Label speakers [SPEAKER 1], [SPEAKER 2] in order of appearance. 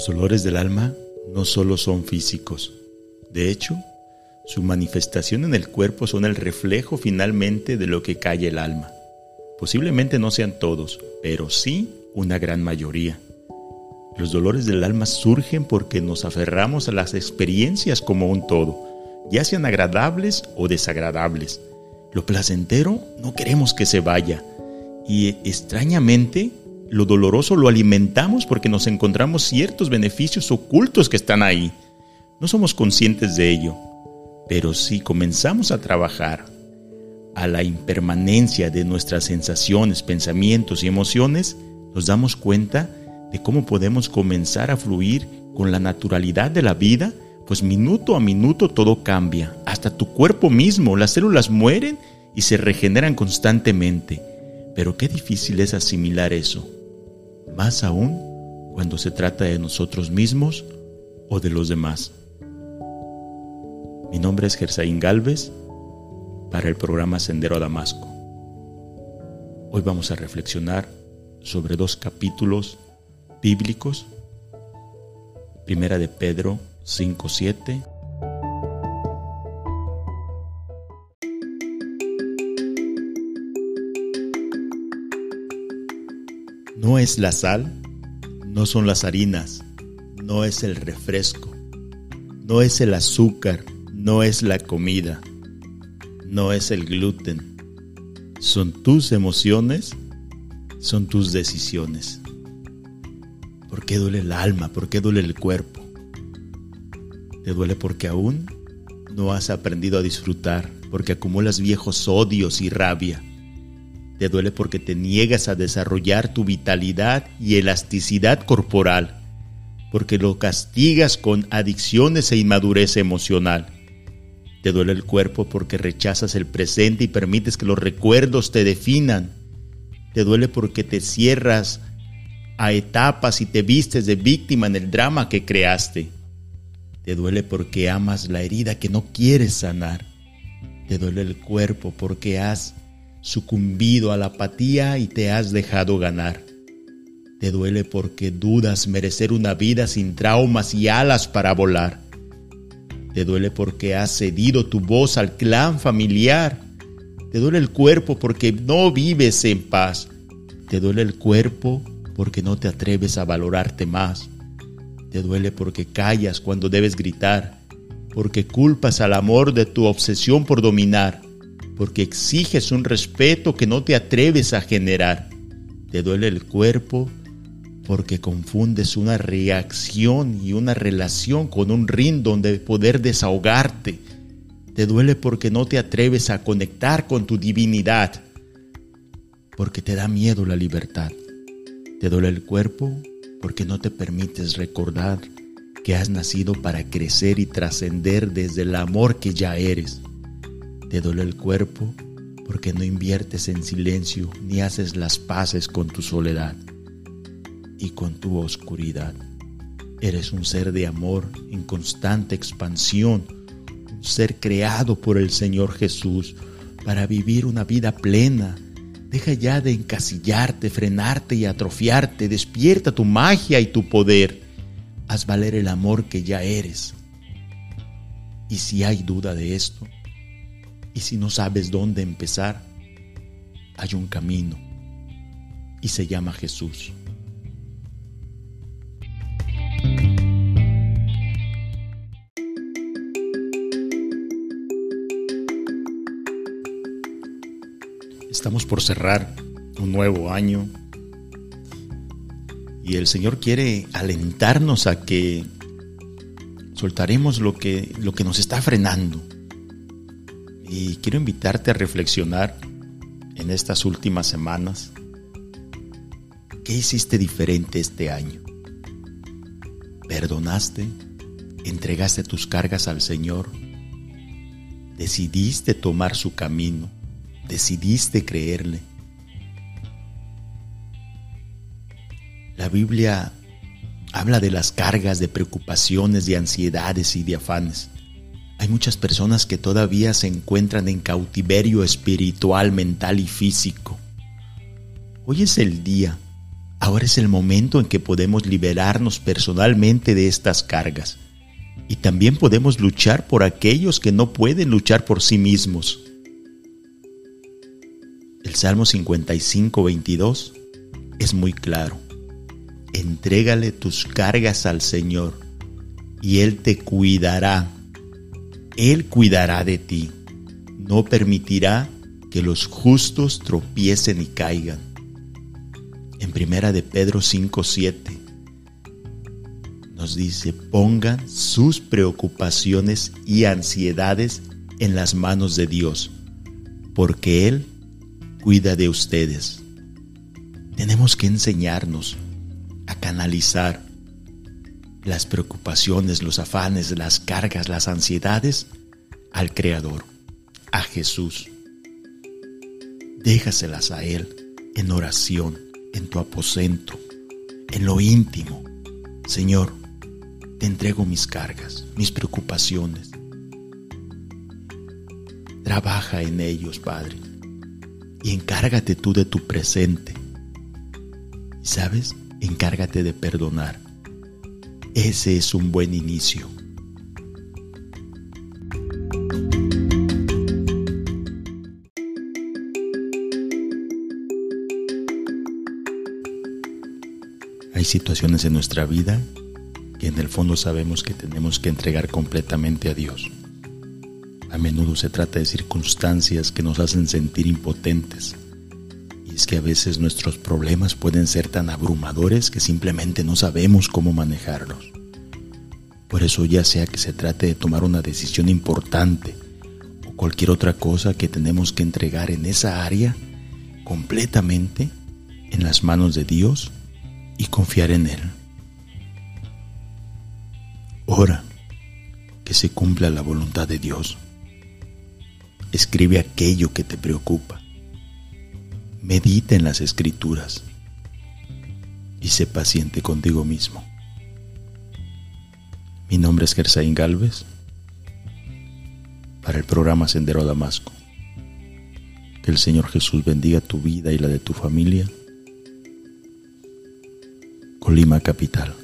[SPEAKER 1] Los dolores del alma no solo son físicos. De hecho, su manifestación en el cuerpo son el reflejo finalmente de lo que calla el alma. Posiblemente no sean todos, pero sí una gran mayoría. Los dolores del alma surgen porque nos aferramos a las experiencias como un todo, ya sean agradables o desagradables. Lo placentero no queremos que se vaya y extrañamente lo doloroso lo alimentamos porque nos encontramos ciertos beneficios ocultos que están ahí. No somos conscientes de ello, pero si comenzamos a trabajar a la impermanencia de nuestras sensaciones, pensamientos y emociones, nos damos cuenta de cómo podemos comenzar a fluir con la naturalidad de la vida, pues minuto a minuto todo cambia, hasta tu cuerpo mismo, las células mueren y se regeneran constantemente. Pero qué difícil es asimilar eso más aún cuando se trata de nosotros mismos o de los demás. Mi nombre es Gersaín Galvez para el programa Sendero a Damasco. Hoy vamos a reflexionar sobre dos capítulos bíblicos. Primera de Pedro 5.7 No es la sal, no son las harinas, no es el refresco, no es el azúcar, no es la comida, no es el gluten. Son tus emociones, son tus decisiones. ¿Por qué duele el alma? ¿Por qué duele el cuerpo? Te duele porque aún no has aprendido a disfrutar, porque acumulas viejos odios y rabia te duele porque te niegas a desarrollar tu vitalidad y elasticidad corporal, porque lo castigas con adicciones e inmadurez emocional. Te duele el cuerpo porque rechazas el presente y permites que los recuerdos te definan. Te duele porque te cierras a etapas y te vistes de víctima en el drama que creaste. Te duele porque amas la herida que no quieres sanar. Te duele el cuerpo porque has sucumbido a la apatía y te has dejado ganar. Te duele porque dudas merecer una vida sin traumas y alas para volar. Te duele porque has cedido tu voz al clan familiar. Te duele el cuerpo porque no vives en paz. Te duele el cuerpo porque no te atreves a valorarte más. Te duele porque callas cuando debes gritar, porque culpas al amor de tu obsesión por dominar porque exiges un respeto que no te atreves a generar. Te duele el cuerpo porque confundes una reacción y una relación con un ring donde poder desahogarte. Te duele porque no te atreves a conectar con tu divinidad, porque te da miedo la libertad. Te duele el cuerpo porque no te permites recordar que has nacido para crecer y trascender desde el amor que ya eres. Te duele el cuerpo porque no inviertes en silencio ni haces las paces con tu soledad y con tu oscuridad. Eres un ser de amor en constante expansión, un ser creado por el Señor Jesús para vivir una vida plena. Deja ya de encasillarte, frenarte y atrofiarte. Despierta tu magia y tu poder. Haz valer el amor que ya eres. Y si hay duda de esto, y si no sabes dónde empezar, hay un camino. Y se llama Jesús. Estamos por cerrar un nuevo año. Y el Señor quiere alentarnos a que soltaremos lo que, lo que nos está frenando y quiero invitarte a reflexionar en estas últimas semanas. ¿Qué hiciste diferente este año? ¿Perdonaste? ¿Entregaste tus cargas al Señor? ¿Decidiste tomar su camino? ¿Decidiste creerle? La Biblia habla de las cargas de preocupaciones, de ansiedades y de afanes. Muchas personas que todavía se encuentran en cautiverio espiritual, mental y físico. Hoy es el día Ahora es el momento en que podemos liberarnos personalmente de estas cargas y también podemos luchar por aquellos que no pueden luchar por sí mismos. El Salmo 55, 22 es muy claro. Entrégale tus cargas al Señor y Él te cuidará. Él cuidará de ti. No permitirá que los justos tropiecen y caigan. En primera de Pedro 5:7 nos dice, pongan sus preocupaciones y ansiedades en las manos de Dios, porque Él cuida de ustedes. Tenemos que enseñarnos a canalizar las preocupaciones, los afanes, las cargas, las ansiedades al Creador, a Jesús. Déjaselas a Él en oración, en tu aposento, en lo íntimo. Señor, te entrego mis cargas, mis preocupaciones. Trabaja en ellos, Padre, y encárgate tú de tu presente. Sabes, encárgate de perdonar. Ese es un buen inicio. Hay situaciones en nuestra vida que en el fondo sabemos que tenemos que entregar completamente a Dios. A menudo se trata de circunstancias que nos hacen sentir impotentes. Y es que a veces nuestros problemas pueden ser tan abrumadores que simplemente no sabemos cómo manejarlos. Por eso ya sea que se trate de tomar una decisión importante o cualquier otra cosa que tenemos que entregar en esa área completamente en las manos de Dios, y confiar en Él. Ora que se cumpla la voluntad de Dios. Escribe aquello que te preocupa. Medita en las escrituras y sé paciente contigo mismo. Mi nombre es Gersaín Galvez para el programa Sendero Damasco. Que el Señor Jesús bendiga tu vida y la de tu familia Colima Capital.